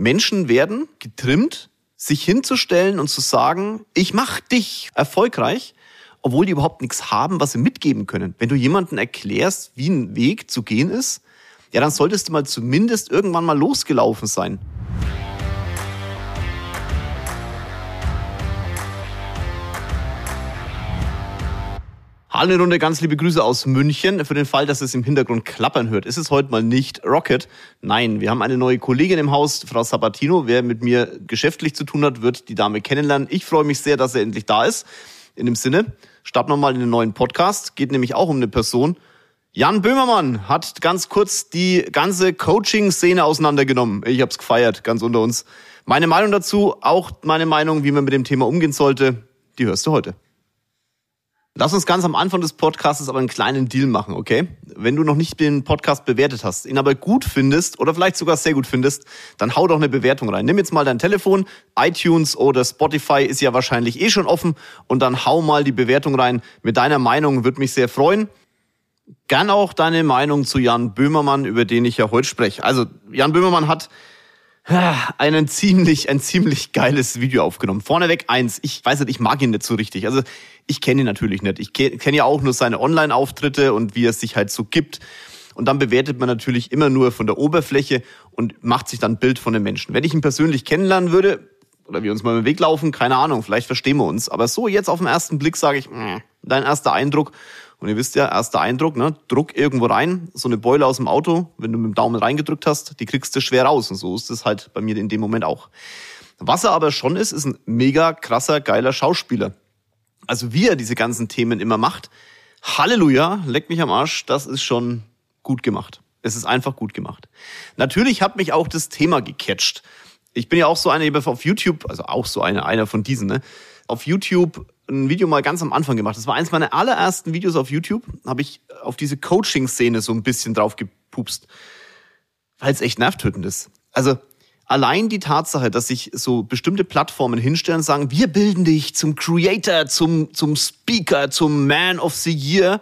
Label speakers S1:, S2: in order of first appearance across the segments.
S1: Menschen werden getrimmt, sich hinzustellen und zu sagen, ich mach dich erfolgreich, obwohl die überhaupt nichts haben, was sie mitgeben können. Wenn du jemandem erklärst, wie ein Weg zu gehen ist, ja, dann solltest du mal zumindest irgendwann mal losgelaufen sein. Eine Runde, ganz liebe Grüße aus München. Für den Fall, dass es im Hintergrund klappern hört, ist es heute mal nicht Rocket. Nein, wir haben eine neue Kollegin im Haus, Frau Sabatino. Wer mit mir geschäftlich zu tun hat, wird die Dame kennenlernen. Ich freue mich sehr, dass er endlich da ist. In dem Sinne, starten wir mal in den neuen Podcast. Geht nämlich auch um eine Person. Jan Böhmermann hat ganz kurz die ganze Coaching-Szene auseinandergenommen. Ich hab's gefeiert, ganz unter uns. Meine Meinung dazu, auch meine Meinung, wie man mit dem Thema umgehen sollte, die hörst du heute. Lass uns ganz am Anfang des Podcasts aber einen kleinen Deal machen, okay? Wenn du noch nicht den Podcast bewertet hast, ihn aber gut findest oder vielleicht sogar sehr gut findest, dann hau doch eine Bewertung rein. Nimm jetzt mal dein Telefon, iTunes oder Spotify ist ja wahrscheinlich eh schon offen und dann hau mal die Bewertung rein. Mit deiner Meinung würde mich sehr freuen. Gern auch deine Meinung zu Jan Böhmermann, über den ich ja heute spreche. Also Jan Böhmermann hat einen ziemlich, ein ziemlich geiles Video aufgenommen. Vorneweg eins, ich weiß nicht, ich mag ihn nicht so richtig. Also ich kenne ihn natürlich nicht. Ich kenne ja auch nur seine Online-Auftritte und wie er sich halt so gibt. Und dann bewertet man natürlich immer nur von der Oberfläche und macht sich dann ein Bild von den Menschen. Wenn ich ihn persönlich kennenlernen würde, oder wir uns mal im Weg laufen, keine Ahnung, vielleicht verstehen wir uns. Aber so jetzt auf den ersten Blick sage ich, mh, dein erster Eindruck. Und ihr wisst ja, erster Eindruck, ne? Druck irgendwo rein, so eine Beule aus dem Auto, wenn du mit dem Daumen reingedrückt hast, die kriegst du schwer raus. Und so ist es halt bei mir in dem Moment auch. Was er aber schon ist, ist ein mega krasser, geiler Schauspieler. Also wie er diese ganzen Themen immer macht, Halleluja, leck mich am Arsch, das ist schon gut gemacht. Es ist einfach gut gemacht. Natürlich hat mich auch das Thema gecatcht. Ich bin ja auch so einer auf YouTube, also auch so einer, einer von diesen, ne? Auf YouTube ein Video mal ganz am Anfang gemacht. Das war eins meiner allerersten Videos auf YouTube. Habe ich auf diese Coaching-Szene so ein bisschen drauf gepupst. Weil es echt nervtötend ist. Also allein die Tatsache, dass sich so bestimmte Plattformen hinstellen und sagen, wir bilden dich zum Creator, zum, zum Speaker, zum Man of the Year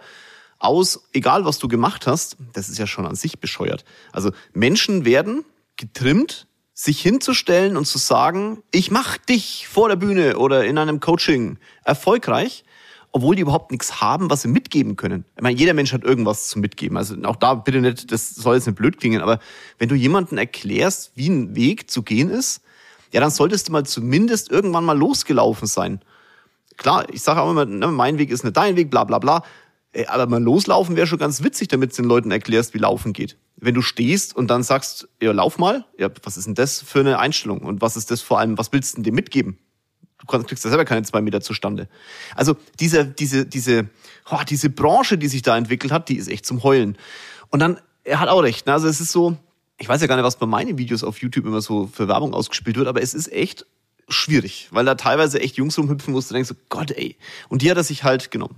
S1: aus, egal was du gemacht hast, das ist ja schon an sich bescheuert. Also Menschen werden getrimmt sich hinzustellen und zu sagen, ich mach dich vor der Bühne oder in einem Coaching erfolgreich, obwohl die überhaupt nichts haben, was sie mitgeben können. Ich meine, jeder Mensch hat irgendwas zu mitgeben. Also auch da bitte nicht, das soll jetzt nicht blöd klingen, aber wenn du jemandem erklärst, wie ein Weg zu gehen ist, ja, dann solltest du mal zumindest irgendwann mal losgelaufen sein. Klar, ich sage auch immer, ne, mein Weg ist nicht dein Weg, bla bla bla. Äh, aber mal loslaufen wäre schon ganz witzig, damit du den Leuten erklärst, wie laufen geht. Wenn du stehst und dann sagst, ja, lauf mal, ja, was ist denn das für eine Einstellung? Und was ist das vor allem, was willst du denn dem mitgeben? Du kriegst ja selber keine zwei Meter zustande. Also diese, diese, diese, oh, diese Branche, die sich da entwickelt hat, die ist echt zum Heulen. Und dann, er hat auch recht, ne? also es ist so, ich weiß ja gar nicht, was bei meinen Videos auf YouTube immer so für Werbung ausgespielt wird, aber es ist echt schwierig, weil da teilweise echt Jungs rumhüpfen musst, du denkst so, Gott ey. Und die hat er sich halt genommen.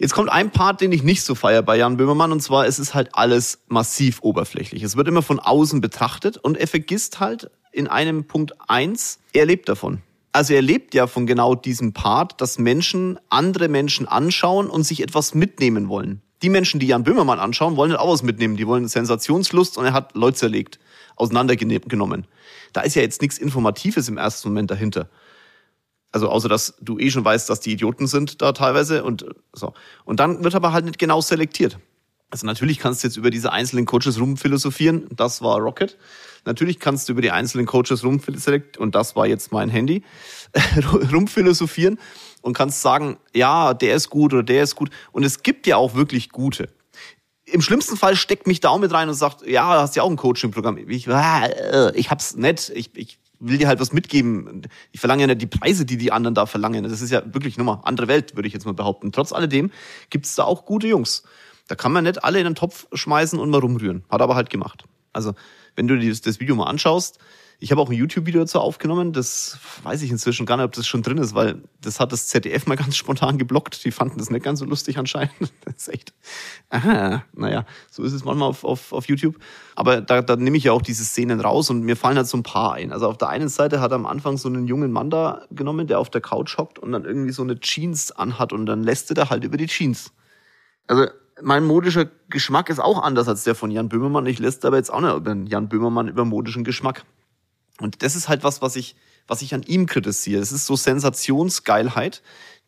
S1: Jetzt kommt ein Part, den ich nicht so feier bei Jan Böhmermann, und zwar es ist halt alles massiv oberflächlich. Es wird immer von außen betrachtet und er vergisst halt in einem Punkt eins, er lebt davon. Also er lebt ja von genau diesem Part, dass Menschen andere Menschen anschauen und sich etwas mitnehmen wollen. Die Menschen, die Jan Böhmermann anschauen, wollen nicht auch was mitnehmen. Die wollen Sensationslust und er hat Leute zerlegt, auseinandergenommen. Da ist ja jetzt nichts Informatives im ersten Moment dahinter. Also außer dass du eh schon weißt, dass die Idioten sind da teilweise und so. Und dann wird aber halt nicht genau selektiert. Also natürlich kannst du jetzt über diese einzelnen Coaches rumphilosophieren. Das war Rocket. Natürlich kannst du über die einzelnen Coaches rumphilosophieren und das war jetzt mein Handy rumphilosophieren und kannst sagen, ja, der ist gut oder der ist gut. Und es gibt ja auch wirklich gute. Im schlimmsten Fall steckt mich da auch mit rein und sagt, ja, hast ja auch ein Coaching-Programm. Ich, äh, ich hab's nett. Ich, ich will dir halt was mitgeben. Ich verlange ja nicht die Preise, die die anderen da verlangen. Das ist ja wirklich nochmal andere Welt, würde ich jetzt mal behaupten. Trotz alledem gibt's da auch gute Jungs. Da kann man nicht alle in den Topf schmeißen und mal rumrühren. Hat aber halt gemacht. Also, wenn du dir das Video mal anschaust, ich habe auch ein YouTube-Video dazu aufgenommen. Das weiß ich inzwischen gar nicht, ob das schon drin ist, weil das hat das ZDF mal ganz spontan geblockt. Die fanden das nicht ganz so lustig anscheinend. Das ist echt. Aha, naja, so ist es manchmal auf, auf, auf YouTube. Aber da, da nehme ich ja auch diese Szenen raus und mir fallen halt so ein paar ein. Also auf der einen Seite hat er am Anfang so einen jungen Mann da genommen, der auf der Couch hockt und dann irgendwie so eine Jeans anhat und dann lässt er da halt über die Jeans. Also mein modischer Geschmack ist auch anders als der von Jan Böhmermann. Ich lässt aber jetzt auch nicht über Jan Böhmermann über modischen Geschmack. Und das ist halt was, was ich, was ich an ihm kritisiere. Es ist so Sensationsgeilheit,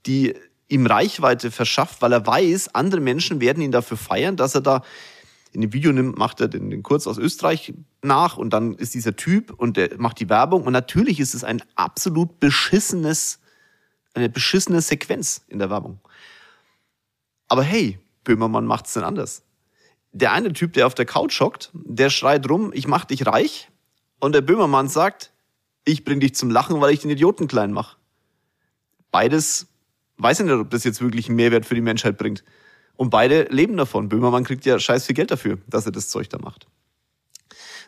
S1: die ihm Reichweite verschafft, weil er weiß, andere Menschen werden ihn dafür feiern, dass er da in dem Video nimmt, macht er den, den Kurz aus Österreich nach und dann ist dieser Typ und der macht die Werbung und natürlich ist es ein absolut beschissenes, eine beschissene Sequenz in der Werbung. Aber hey, Böhmermann macht's denn anders. Der eine Typ, der auf der Couch hockt, der schreit rum, ich mach dich reich und der Böhmermann sagt, ich bring dich zum Lachen, weil ich den Idioten klein mach. Beides weiß ich nicht, ob das jetzt wirklich einen Mehrwert für die Menschheit bringt. Und beide leben davon. Böhmermann kriegt ja scheiß viel Geld dafür, dass er das Zeug da macht.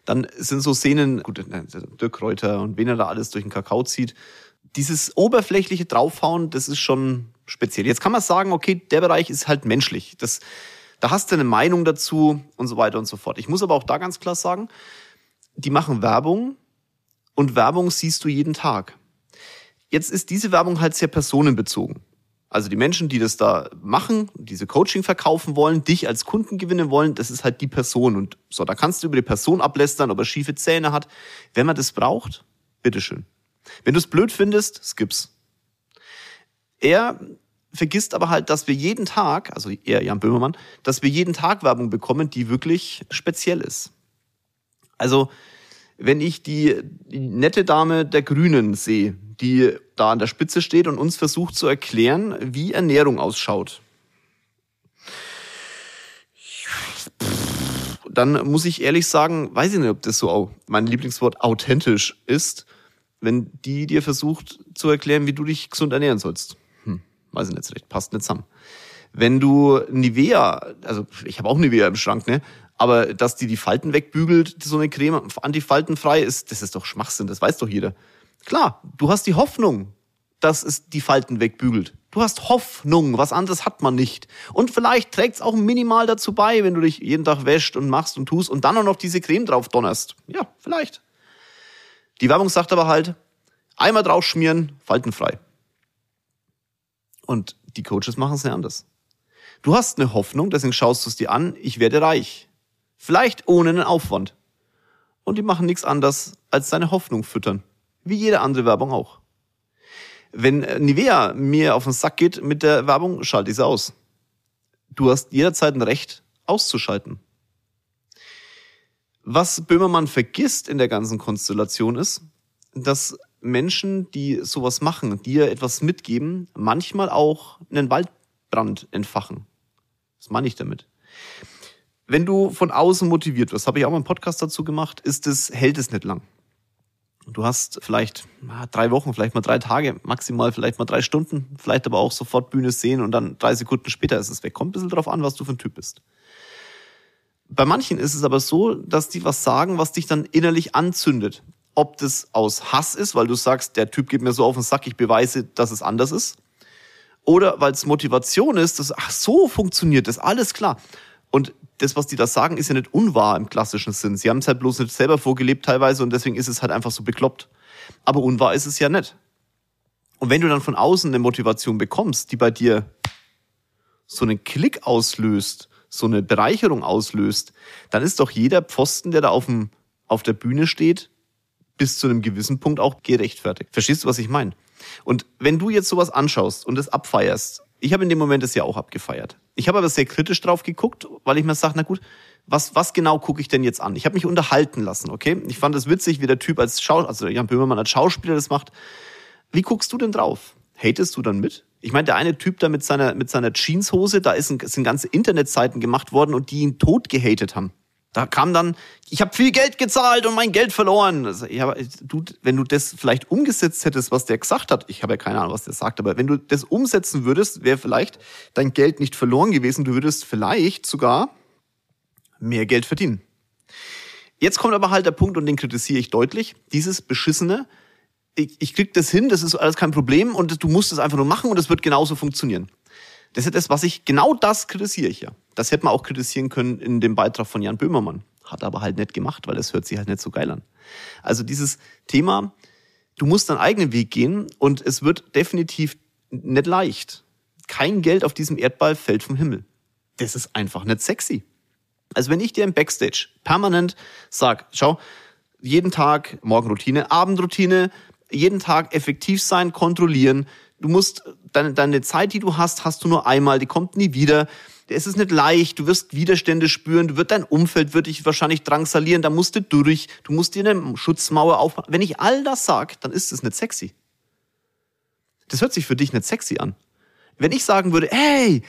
S1: Dann sind so Szenen, gut, Dirk Kräuter und wen er da alles durch den Kakao zieht. Dieses oberflächliche Draufhauen, das ist schon speziell. Jetzt kann man sagen, okay, der Bereich ist halt menschlich. Das, da hast du eine Meinung dazu und so weiter und so fort. Ich muss aber auch da ganz klar sagen, die machen Werbung und Werbung siehst du jeden Tag. Jetzt ist diese Werbung halt sehr personenbezogen. Also die Menschen, die das da machen, diese Coaching verkaufen wollen, dich als Kunden gewinnen wollen, das ist halt die Person. Und so, da kannst du über die Person ablästern, ob er schiefe Zähne hat. Wenn man das braucht, bitteschön. Wenn du es blöd findest, skips. Er vergisst aber halt, dass wir jeden Tag, also er, Jan Böhmermann, dass wir jeden Tag Werbung bekommen, die wirklich speziell ist. Also, wenn ich die, die nette Dame der Grünen sehe, die da an der Spitze steht und uns versucht zu erklären, wie Ernährung ausschaut. Dann muss ich ehrlich sagen, weiß ich nicht, ob das so mein Lieblingswort authentisch ist, wenn die dir versucht zu erklären, wie du dich gesund ernähren sollst. Hm, weiß ich nicht so recht, passt nicht zusammen. Wenn du Nivea, also ich habe auch Nivea im Schrank, ne? Aber dass die die Falten wegbügelt, so eine Creme antifaltenfrei ist, das ist doch Schwachsinn, das weiß doch jeder. Klar, du hast die Hoffnung, dass es die Falten wegbügelt. Du hast Hoffnung, was anderes hat man nicht. Und vielleicht trägt es auch minimal dazu bei, wenn du dich jeden Tag wäscht und machst und tust und dann auch noch diese Creme drauf donnerst. Ja, vielleicht. Die Werbung sagt aber halt, einmal drauf schmieren, faltenfrei. Und die Coaches machen es nicht anders. Du hast eine Hoffnung, deswegen schaust du es dir an, ich werde reich. Vielleicht ohne einen Aufwand. Und die machen nichts anderes, als deine Hoffnung füttern. Wie jede andere Werbung auch. Wenn äh, Nivea mir auf den Sack geht mit der Werbung, schalte ich sie aus. Du hast jederzeit ein Recht, auszuschalten. Was Böhmermann vergisst in der ganzen Konstellation ist, dass Menschen, die sowas machen, dir etwas mitgeben, manchmal auch einen Waldbrand entfachen. Was meine ich damit? Wenn du von außen motiviert wirst, habe ich auch mal einen Podcast dazu gemacht, ist es, hält es nicht lang. Du hast vielleicht drei Wochen, vielleicht mal drei Tage, maximal vielleicht mal drei Stunden, vielleicht aber auch sofort Bühne sehen und dann drei Sekunden später ist es weg. Kommt ein bisschen drauf an, was du für ein Typ bist. Bei manchen ist es aber so, dass die was sagen, was dich dann innerlich anzündet. Ob das aus Hass ist, weil du sagst, der Typ geht mir so auf den Sack, ich beweise, dass es anders ist. Oder weil es Motivation ist, dass, ach so funktioniert das, alles klar. Und das, was die da sagen, ist ja nicht unwahr im klassischen Sinn. Sie haben es halt bloß nicht selber vorgelebt teilweise und deswegen ist es halt einfach so bekloppt. Aber unwahr ist es ja nicht. Und wenn du dann von außen eine Motivation bekommst, die bei dir so einen Klick auslöst, so eine Bereicherung auslöst, dann ist doch jeder Pfosten, der da auf, dem, auf der Bühne steht, bis zu einem gewissen Punkt auch gerechtfertigt. Verstehst du, was ich meine? Und wenn du jetzt sowas anschaust und es abfeierst, ich habe in dem Moment es ja auch abgefeiert. Ich habe aber sehr kritisch drauf geguckt, weil ich mir sage, na gut, was, was genau gucke ich denn jetzt an? Ich habe mich unterhalten lassen, okay? Ich fand es witzig, wie der Typ als Schau also Jan Böhmermann als Schauspieler das macht. Wie guckst du denn drauf? Hatest du dann mit? Ich meine, der eine Typ da mit seiner, mit seiner Jeanshose, da ist ein, sind ganze Internetseiten gemacht worden und die ihn tot gehatet haben. Da kam dann, ich habe viel Geld gezahlt und mein Geld verloren. Also, ja, du, wenn du das vielleicht umgesetzt hättest, was der gesagt hat, ich habe ja keine Ahnung, was der sagt, aber wenn du das umsetzen würdest, wäre vielleicht dein Geld nicht verloren gewesen. Du würdest vielleicht sogar mehr Geld verdienen. Jetzt kommt aber halt der Punkt, und den kritisiere ich deutlich, dieses beschissene, ich, ich krieg das hin, das ist alles kein Problem und du musst es einfach nur machen und es wird genauso funktionieren. Das ist das, was ich, genau das kritisiere ich ja. Das hätte man auch kritisieren können in dem Beitrag von Jan Böhmermann. Hat aber halt nicht gemacht, weil das hört sich halt nicht so geil an. Also dieses Thema, du musst deinen eigenen Weg gehen und es wird definitiv nicht leicht. Kein Geld auf diesem Erdball fällt vom Himmel. Das ist einfach nicht sexy. Also wenn ich dir im Backstage permanent sag, schau, jeden Tag Morgenroutine, Abendroutine, jeden Tag effektiv sein, kontrollieren. Du musst deine, deine Zeit, die du hast, hast du nur einmal, die kommt nie wieder. Es ist nicht leicht, du wirst Widerstände spüren, du wird dein Umfeld wird dich wahrscheinlich drangsalieren, da musst du durch, du musst dir eine Schutzmauer aufbauen. Wenn ich all das sag, dann ist es nicht sexy. Das hört sich für dich nicht sexy an. Wenn ich sagen würde, hey,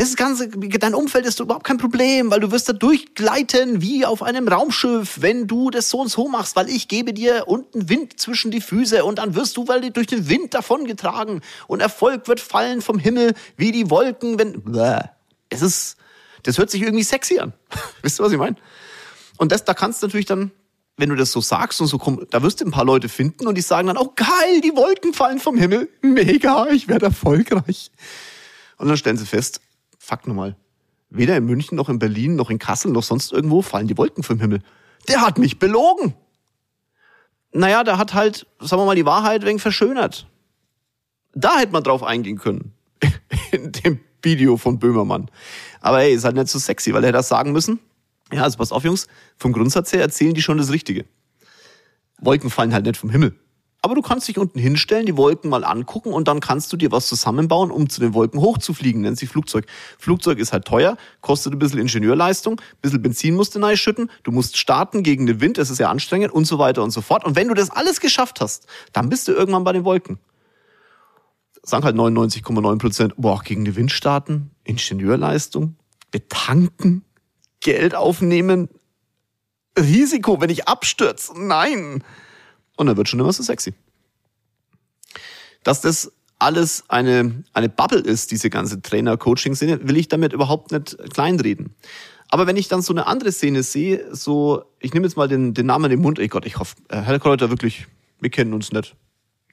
S1: es ist ganz, dein Umfeld ist überhaupt kein Problem, weil du wirst da durchgleiten wie auf einem Raumschiff, wenn du das so und so machst, weil ich gebe dir unten Wind zwischen die Füße und dann wirst du, weil du durch den Wind davongetragen und Erfolg wird fallen vom Himmel wie die Wolken, wenn, es ist, das hört sich irgendwie sexy an. Wisst ihr, was ich meine? Und das, da kannst du natürlich dann, wenn du das so sagst und so komm, da wirst du ein paar Leute finden und die sagen dann, oh geil, die Wolken fallen vom Himmel, mega, ich werde erfolgreich. Und dann stellen sie fest, Fakt nochmal. Weder in München noch in Berlin noch in Kassel noch sonst irgendwo fallen die Wolken vom Himmel. Der hat mich belogen. Naja, der hat halt, sagen wir mal, die Wahrheit wegen verschönert. Da hätte man drauf eingehen können. In dem Video von Böhmermann. Aber hey, ist halt nicht so sexy, weil er das sagen müssen. Ja, also pass auf, Jungs. Vom Grundsatz her erzählen die schon das Richtige. Wolken fallen halt nicht vom Himmel. Aber du kannst dich unten hinstellen, die Wolken mal angucken und dann kannst du dir was zusammenbauen, um zu den Wolken hochzufliegen. Nennt sich Flugzeug. Flugzeug ist halt teuer, kostet ein bisschen Ingenieurleistung, ein bisschen Benzin musst du schütten, du musst starten gegen den Wind, das ist ja anstrengend und so weiter und so fort. Und wenn du das alles geschafft hast, dann bist du irgendwann bei den Wolken. Sagen halt 99,9 Prozent, boah, gegen den Wind starten, Ingenieurleistung, betanken, Geld aufnehmen, Risiko, wenn ich abstürze, nein. Und dann wird schon immer so sexy. Dass das alles eine, eine Bubble ist, diese ganze Trainer-Coaching-Szene, will ich damit überhaupt nicht kleinreden. Aber wenn ich dann so eine andere Szene sehe, so, ich nehme jetzt mal den, den Namen in den Mund, ey Gott, ich hoffe, äh, Herr Kräuter, wirklich, wir kennen uns nicht.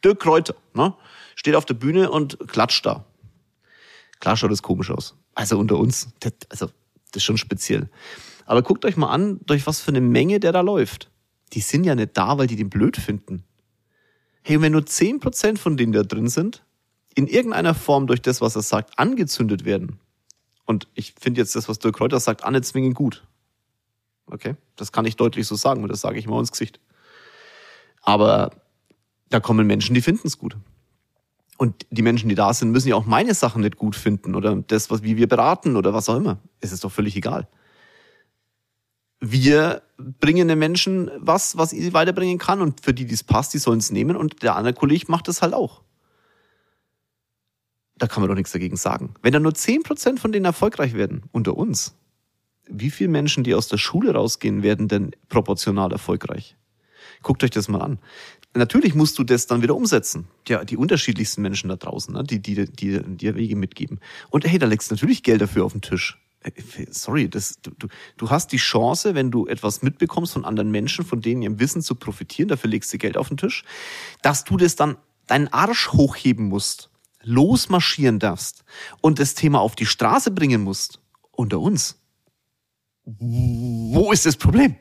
S1: Dirk Kräuter, ne? Steht auf der Bühne und klatscht da. Klar schaut das komisch aus. Also unter uns, das, also, das ist schon speziell. Aber guckt euch mal an, durch was für eine Menge der da läuft die sind ja nicht da, weil die den blöd finden. Hey, wenn nur zehn Prozent von denen, da drin sind, in irgendeiner Form durch das, was er sagt, angezündet werden. Und ich finde jetzt das, was Dirk Kräuter sagt, auch zwingend gut. Okay? Das kann ich deutlich so sagen und das sage ich mal ins Gesicht. Aber da kommen Menschen, die finden es gut. Und die Menschen, die da sind, müssen ja auch meine Sachen nicht gut finden oder das, was wie wir beraten oder was auch immer. Es ist doch völlig egal wir bringen den Menschen was, was sie weiterbringen kann und für die, die es passt, die sollen es nehmen und der andere Kollege macht es halt auch. Da kann man doch nichts dagegen sagen. Wenn da nur zehn Prozent von denen erfolgreich werden, unter uns, wie viele Menschen, die aus der Schule rausgehen, werden denn proportional erfolgreich? Guckt euch das mal an. Natürlich musst du das dann wieder umsetzen. Ja, die unterschiedlichsten Menschen da draußen, ne, die, die, die, die dir Wege mitgeben. Und hey, da legst du natürlich Geld dafür auf den Tisch. Sorry, das, du, du, du hast die Chance, wenn du etwas mitbekommst von anderen Menschen, von denen ihrem Wissen zu profitieren, dafür legst du Geld auf den Tisch, dass du das dann deinen Arsch hochheben musst, losmarschieren darfst und das Thema auf die Straße bringen musst, unter uns. Wo ist das Problem?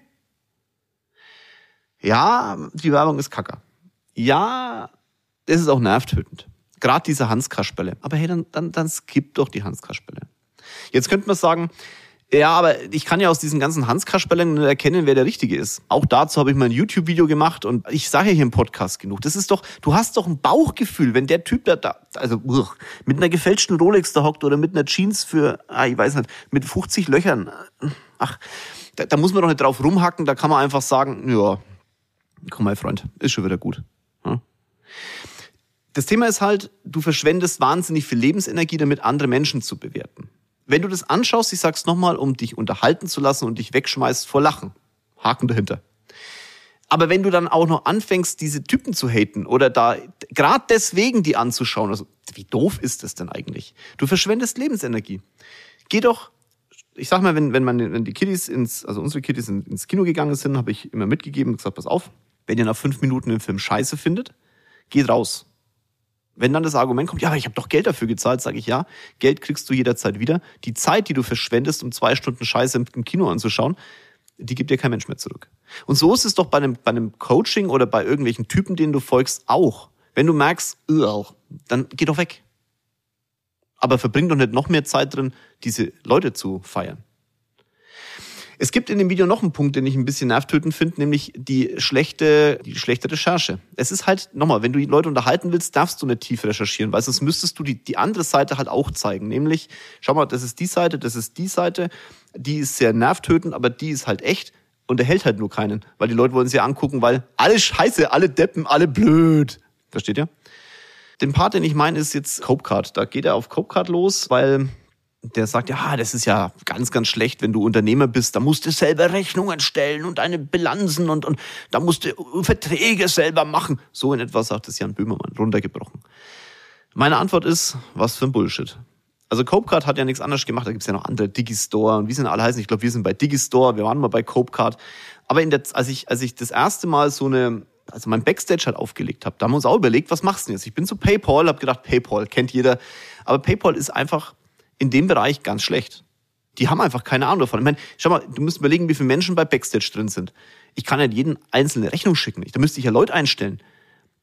S1: Ja, die Werbung ist kacker. Ja, es ist auch nervtötend. Gerade diese Hanskasperle. Aber hey, dann, dann, dann skip doch die Hanskasperle. Jetzt könnte man sagen, ja, aber ich kann ja aus diesen ganzen Hans-Kasperlen erkennen, wer der Richtige ist. Auch dazu habe ich mal ein YouTube-Video gemacht und ich sage ja hier im Podcast genug. Das ist doch, du hast doch ein Bauchgefühl, wenn der Typ da, da also uch, mit einer gefälschten Rolex da hockt oder mit einer Jeans für, ah, ich weiß nicht, mit 50 Löchern. Ach, da, da muss man doch nicht drauf rumhacken, da kann man einfach sagen, ja, komm mein Freund, ist schon wieder gut. Ja. Das Thema ist halt, du verschwendest wahnsinnig viel Lebensenergie damit, andere Menschen zu bewerten wenn du das anschaust, ich sag's nochmal, um dich unterhalten zu lassen und dich wegschmeißt vor Lachen. Haken dahinter. Aber wenn du dann auch noch anfängst, diese Typen zu haten oder da gerade deswegen die anzuschauen, also wie doof ist das denn eigentlich? Du verschwendest Lebensenergie. Geh doch, ich sag mal, wenn, wenn man wenn die Kiddies ins, also unsere Kiddies ins Kino gegangen sind, habe ich immer mitgegeben und gesagt, pass auf, wenn ihr nach fünf Minuten den Film scheiße findet, geht raus. Wenn dann das Argument kommt, ja, aber ich habe doch Geld dafür gezahlt, sage ich ja, Geld kriegst du jederzeit wieder. Die Zeit, die du verschwendest, um zwei Stunden Scheiße im Kino anzuschauen, die gibt dir kein Mensch mehr zurück. Und so ist es doch bei einem, bei einem Coaching oder bei irgendwelchen Typen, denen du folgst, auch. Wenn du merkst, dann geh doch weg. Aber verbring doch nicht noch mehr Zeit drin, diese Leute zu feiern. Es gibt in dem Video noch einen Punkt, den ich ein bisschen nervtötend finde, nämlich die schlechte, die schlechte Recherche. Es ist halt, nochmal, wenn du die Leute unterhalten willst, darfst du nicht tief recherchieren, weil sonst müsstest du die, die andere Seite halt auch zeigen. Nämlich, schau mal, das ist die Seite, das ist die Seite, die ist sehr nervtötend, aber die ist halt echt und er hält halt nur keinen, weil die Leute wollen sie angucken, weil alle scheiße, alle Deppen, alle blöd. Versteht ihr? Den Part, den ich meine, ist jetzt Copecard. Da geht er auf Copecard los, weil der sagt, ja, das ist ja ganz, ganz schlecht, wenn du Unternehmer bist. Da musst du selber Rechnungen stellen und deine Bilanzen und, und da musst du Verträge selber machen. So in etwa sagt es Jan Böhmermann, runtergebrochen. Meine Antwort ist, was für ein Bullshit. Also Copecard hat ja nichts anderes gemacht. Da gibt's ja noch andere Digistore und wie sind alle heißen. Ich glaube, wir sind bei Digistore, wir waren mal bei Copecard. Aber in der, als ich, als ich das erste Mal so eine, also mein Backstage halt aufgelegt habe, da haben wir uns auch überlegt, was machst du denn jetzt? Ich bin zu PayPal, habe gedacht, PayPal kennt jeder. Aber PayPal ist einfach in dem Bereich ganz schlecht. Die haben einfach keine Ahnung davon. Ich meine, schau mal, du musst überlegen, wie viele Menschen bei Backstage drin sind. Ich kann ja jeden einzelne Rechnung schicken. Da müsste ich ja Leute einstellen.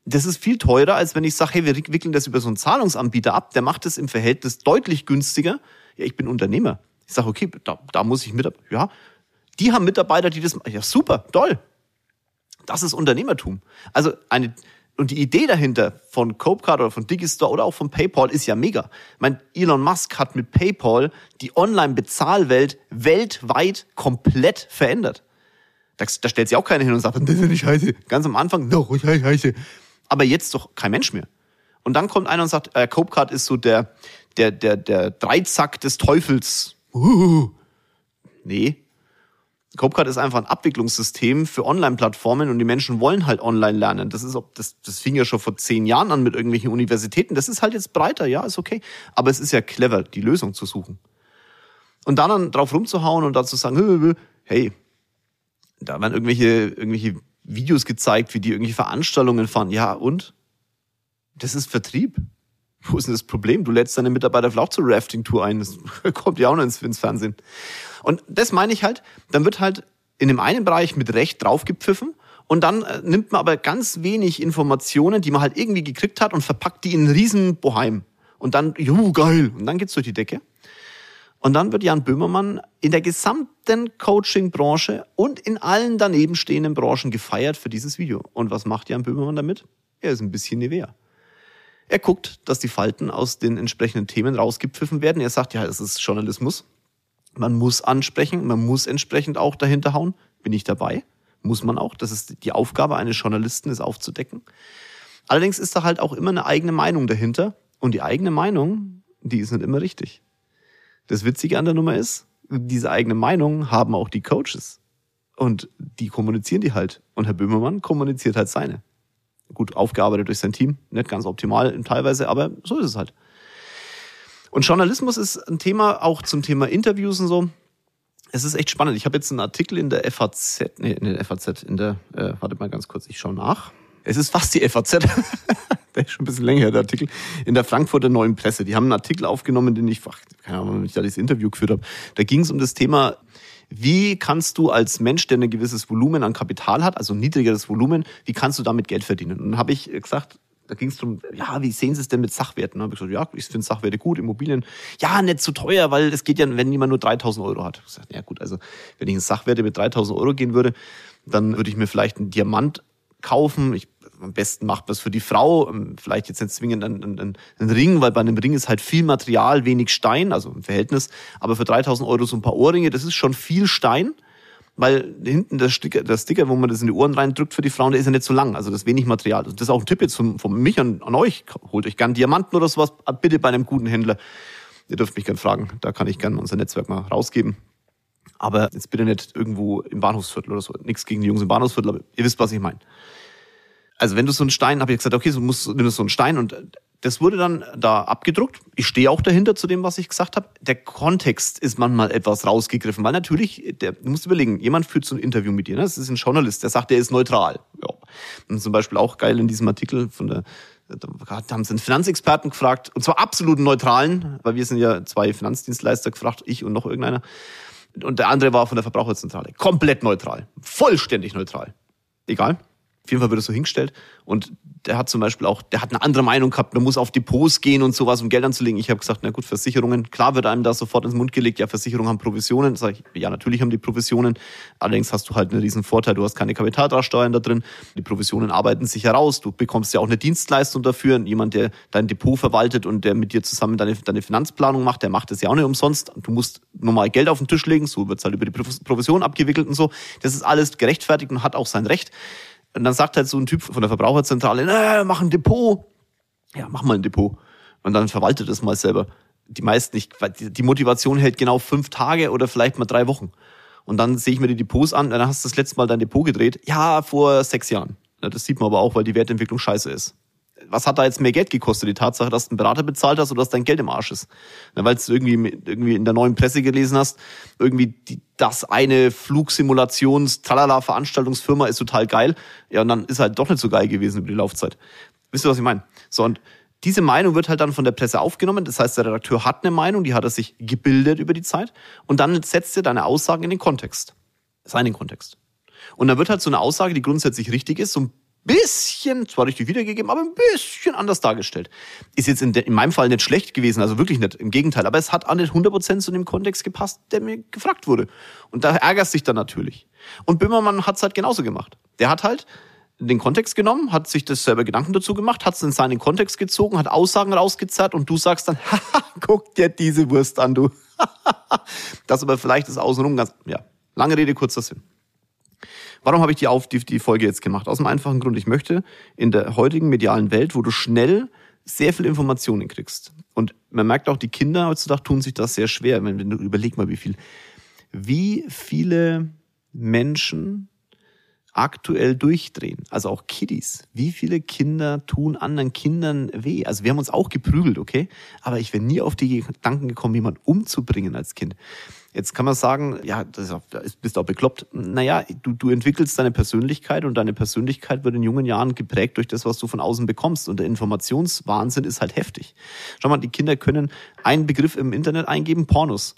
S1: Das ist viel teurer, als wenn ich sage, hey, wir wickeln das über so einen Zahlungsanbieter ab, der macht das im Verhältnis deutlich günstiger. Ja, ich bin Unternehmer. Ich sage, okay, da, da muss ich mit, ja, die haben Mitarbeiter, die das, ja super, toll. Das ist Unternehmertum. Also eine, und die Idee dahinter von Copecard oder von Digistore oder auch von PayPal ist ja mega. Ich meine, Elon Musk hat mit PayPal die Online-Bezahlwelt weltweit komplett verändert. Da, da stellt sich auch keiner hin und sagt, das ist nicht scheiße. Ganz am Anfang, doch, scheiße. Aber jetzt doch kein Mensch mehr. Und dann kommt einer und sagt, äh, Copecard ist so der, der, der, der Dreizack des Teufels. Uh, nee, Copecard ist einfach ein Abwicklungssystem für Online-Plattformen und die Menschen wollen halt online lernen. Das ist, das, das fing ja schon vor zehn Jahren an mit irgendwelchen Universitäten. Das ist halt jetzt breiter, ja, ist okay. Aber es ist ja clever, die Lösung zu suchen. Und dann, dann drauf rumzuhauen und dazu sagen, hey, da werden irgendwelche, irgendwelche Videos gezeigt, wie die irgendwelche Veranstaltungen fahren. Ja, und? Das ist Vertrieb. Wo ist denn das Problem? Du lädst deine Mitarbeiter vielleicht auch zur Rafting-Tour ein. Das kommt ja auch noch ins, ins Fernsehen. Und das meine ich halt, dann wird halt in dem einen Bereich mit Recht draufgepfiffen und dann äh, nimmt man aber ganz wenig Informationen, die man halt irgendwie gekriegt hat und verpackt die in einen riesen Boheim. Und dann, juhu, geil. Und dann geht's durch die Decke. Und dann wird Jan Böhmermann in der gesamten Coaching-Branche und in allen daneben stehenden Branchen gefeiert für dieses Video. Und was macht Jan Böhmermann damit? Er ist ein bisschen Nivea. Er guckt, dass die Falten aus den entsprechenden Themen rausgepfiffen werden. Er sagt, ja, das ist Journalismus. Man muss ansprechen, man muss entsprechend auch dahinter hauen. Bin ich dabei? Muss man auch. Das ist die Aufgabe eines Journalisten, ist aufzudecken. Allerdings ist da halt auch immer eine eigene Meinung dahinter. Und die eigene Meinung, die ist nicht immer richtig. Das Witzige an der Nummer ist, diese eigene Meinung haben auch die Coaches. Und die kommunizieren die halt. Und Herr Böhmermann kommuniziert halt seine. Gut, aufgearbeitet durch sein Team. Nicht ganz optimal teilweise, aber so ist es halt. Und Journalismus ist ein Thema, auch zum Thema Interviews und so. Es ist echt spannend. Ich habe jetzt einen Artikel in der FAZ, nee, in der FAZ, in der, äh, warte mal ganz kurz, ich schaue nach. Es ist fast die FAZ. der ist schon ein bisschen länger der Artikel. In der Frankfurter Neuen Presse. Die haben einen Artikel aufgenommen, den ich, ach, keine Ahnung, wenn ich da dieses Interview geführt habe. Da ging es um das Thema, wie kannst du als Mensch, der ein gewisses Volumen an Kapital hat, also niedrigeres Volumen, wie kannst du damit Geld verdienen? Und dann habe ich gesagt, da ging es darum, ja, wie sehen Sie es denn mit Sachwerten? Da habe ich gesagt, ja, ich finde Sachwerte gut, Immobilien. Ja, nicht zu teuer, weil es geht ja, wenn jemand nur 3000 Euro hat. Ich gesagt, ja gut, also wenn ich in Sachwerte mit 3000 Euro gehen würde, dann würde ich mir vielleicht einen Diamant kaufen. Ich, am besten macht man es für die Frau. Ähm, vielleicht jetzt nicht zwingend einen, einen, einen Ring, weil bei einem Ring ist halt viel Material, wenig Stein, also im Verhältnis. Aber für 3000 Euro so ein paar Ohrringe, das ist schon viel Stein weil hinten der Sticker, der Sticker, wo man das in die Ohren reindrückt für die Frauen, der ist ja nicht so lang. Also das ist wenig Material. Das ist auch ein Tipp jetzt von, von mich an, an euch. Holt euch gern Diamanten oder sowas, bitte bei einem guten Händler. Ihr dürft mich gern fragen, da kann ich gern unser Netzwerk mal rausgeben. Aber jetzt bitte nicht irgendwo im Bahnhofsviertel oder so. Nichts gegen die Jungs im Bahnhofsviertel, aber ihr wisst, was ich meine. Also wenn du so einen Stein, habe ich gesagt, okay, so musst nimm so einen Stein und das wurde dann da abgedruckt. Ich stehe auch dahinter zu dem, was ich gesagt habe. Der Kontext ist manchmal etwas rausgegriffen, weil natürlich, der, du musst überlegen, jemand führt so ein Interview mit dir, ne? das ist ein Journalist, der sagt, der ist neutral. Ja. Und zum Beispiel auch geil in diesem Artikel von der, da haben sie einen Finanzexperten gefragt, und zwar absoluten Neutralen, weil wir sind ja zwei Finanzdienstleister gefragt, ich und noch irgendeiner. Und der andere war von der Verbraucherzentrale. Komplett neutral. Vollständig neutral. Egal. Auf jeden Fall wird es so hingestellt und der hat zum Beispiel auch, der hat eine andere Meinung gehabt, man muss auf Depots gehen und sowas, um Geld anzulegen. Ich habe gesagt, na gut, Versicherungen, klar wird einem da sofort ins Mund gelegt, ja, Versicherungen haben Provisionen. Sag ich, ja, natürlich haben die Provisionen, allerdings hast du halt einen riesen Vorteil, du hast keine Kapitaltragsteuern da drin, die Provisionen arbeiten sich heraus, du bekommst ja auch eine Dienstleistung dafür, jemand, der dein Depot verwaltet und der mit dir zusammen deine, deine Finanzplanung macht, der macht das ja auch nicht umsonst. Du musst normal Geld auf den Tisch legen, so wird's halt über die Provision abgewickelt und so. Das ist alles gerechtfertigt und hat auch sein Recht. Und dann sagt halt so ein Typ von der Verbraucherzentrale, na, mach ein Depot. Ja, mach mal ein Depot. Und dann verwaltet es mal selber. Die meisten nicht, die Motivation hält genau fünf Tage oder vielleicht mal drei Wochen. Und dann sehe ich mir die Depots an, dann hast du das letzte Mal dein Depot gedreht. Ja, vor sechs Jahren. Ja, das sieht man aber auch, weil die Wertentwicklung scheiße ist. Was hat da jetzt mehr Geld gekostet? Die Tatsache, dass du einen Berater bezahlt hast oder dass dein Geld im Arsch ist? Weil du irgendwie, irgendwie in der neuen Presse gelesen hast, irgendwie die, das eine Flugsimulations-Tralala-Veranstaltungsfirma ist total geil. Ja, und dann ist halt doch nicht so geil gewesen über die Laufzeit. Wisst ihr, was ich meine? So, und diese Meinung wird halt dann von der Presse aufgenommen. Das heißt, der Redakteur hat eine Meinung, die hat er sich gebildet über die Zeit. Und dann setzt er deine Aussagen in den Kontext. Seinen Kontext. Und dann wird halt so eine Aussage, die grundsätzlich richtig ist, so ein bisschen, zwar richtig wiedergegeben, aber ein bisschen anders dargestellt. Ist jetzt in, de, in meinem Fall nicht schlecht gewesen, also wirklich nicht, im Gegenteil. Aber es hat auch nicht 100% zu dem Kontext gepasst, der mir gefragt wurde. Und da ärgerst dich dann natürlich. Und Böhmermann hat's halt genauso gemacht. Der hat halt den Kontext genommen, hat sich das selber Gedanken dazu gemacht, hat es in seinen Kontext gezogen, hat Aussagen rausgezerrt und du sagst dann, haha, guck dir diese Wurst an, du. das aber vielleicht ist außenrum ganz, ja, lange Rede, kurzer Sinn. Warum habe ich die, auf, die, die Folge jetzt gemacht? Aus dem einfachen Grund, ich möchte in der heutigen medialen Welt, wo du schnell sehr viel Informationen kriegst. Und man merkt auch, die Kinder heutzutage tun sich das sehr schwer. Wenn, wenn du überleg mal, wie viel, wie viele Menschen aktuell durchdrehen. Also auch Kiddies. Wie viele Kinder tun anderen Kindern weh? Also wir haben uns auch geprügelt, okay? Aber ich wäre nie auf die Gedanken gekommen, jemanden umzubringen als Kind. Jetzt kann man sagen, ja, das ist, bist auch bekloppt. Naja, du, du entwickelst deine Persönlichkeit und deine Persönlichkeit wird in jungen Jahren geprägt durch das, was du von außen bekommst. Und der Informationswahnsinn ist halt heftig. Schau mal, die Kinder können einen Begriff im Internet eingeben, Pornos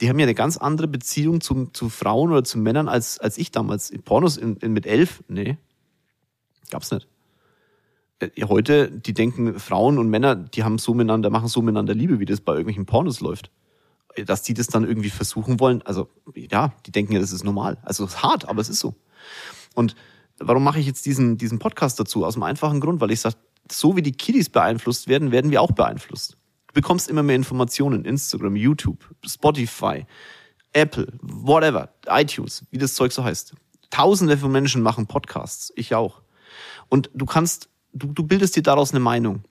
S1: die haben ja eine ganz andere Beziehung zu, zu Frauen oder zu Männern als, als ich damals. Pornos in, in, mit elf? Nee. Gab's nicht. Äh, heute, die denken, Frauen und Männer, die haben so miteinander, machen so miteinander Liebe, wie das bei irgendwelchen Pornos läuft. Dass die das dann irgendwie versuchen wollen, also ja, die denken ja, das ist normal. Also es ist hart, aber es ist so. Und warum mache ich jetzt diesen, diesen Podcast dazu? Aus dem einfachen Grund, weil ich sage, so wie die Kiddies beeinflusst werden, werden wir auch beeinflusst bekommst immer mehr Informationen. Instagram, YouTube, Spotify, Apple, whatever, iTunes, wie das Zeug so heißt. Tausende von Menschen machen Podcasts. Ich auch. Und du kannst, du, du bildest dir daraus eine Meinung.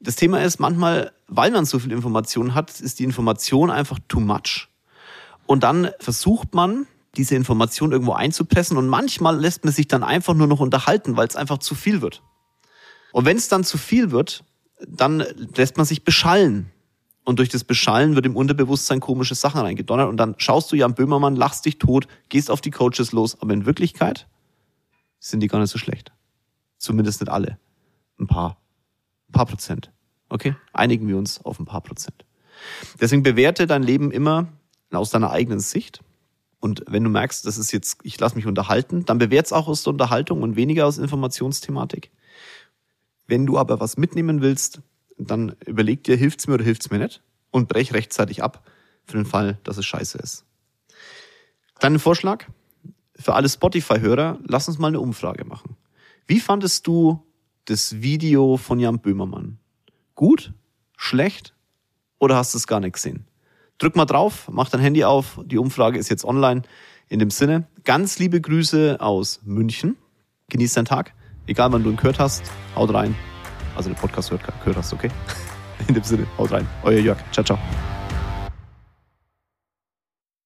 S1: Das Thema ist manchmal, weil man so viel Information hat, ist die Information einfach too much. Und dann versucht man, diese Information irgendwo einzupressen und manchmal lässt man sich dann einfach nur noch unterhalten, weil es einfach zu viel wird. Und wenn es dann zu viel wird, dann lässt man sich beschallen. Und durch das Beschallen wird im Unterbewusstsein komische Sachen reingedonnert. Und dann schaust du Jan Böhmermann, lachst dich tot, gehst auf die Coaches los. Aber in Wirklichkeit sind die gar nicht so schlecht. Zumindest nicht alle. Ein paar. Ein paar Prozent. Okay? Einigen wir uns auf ein paar Prozent. Deswegen bewerte dein Leben immer aus deiner eigenen Sicht. Und wenn du merkst, das ist jetzt, ich lasse mich unterhalten, dann bewert's auch aus der Unterhaltung und weniger aus Informationsthematik. Wenn du aber was mitnehmen willst, dann überleg dir, hilft's mir oder hilft's mir nicht und brech rechtzeitig ab für den Fall, dass es scheiße ist. Dein Vorschlag für alle Spotify-Hörer, lass uns mal eine Umfrage machen. Wie fandest du das Video von Jan Böhmermann? Gut? Schlecht? Oder hast du es gar nicht gesehen? Drück mal drauf, mach dein Handy auf. Die Umfrage ist jetzt online. In dem Sinne, ganz liebe Grüße aus München. Genieß deinen Tag. Egal wann du ihn gehört hast, haut rein. Also den Podcast gehört, gehört hast, okay? In dem Sinne, haut rein. Euer Jörg. Ciao, ciao.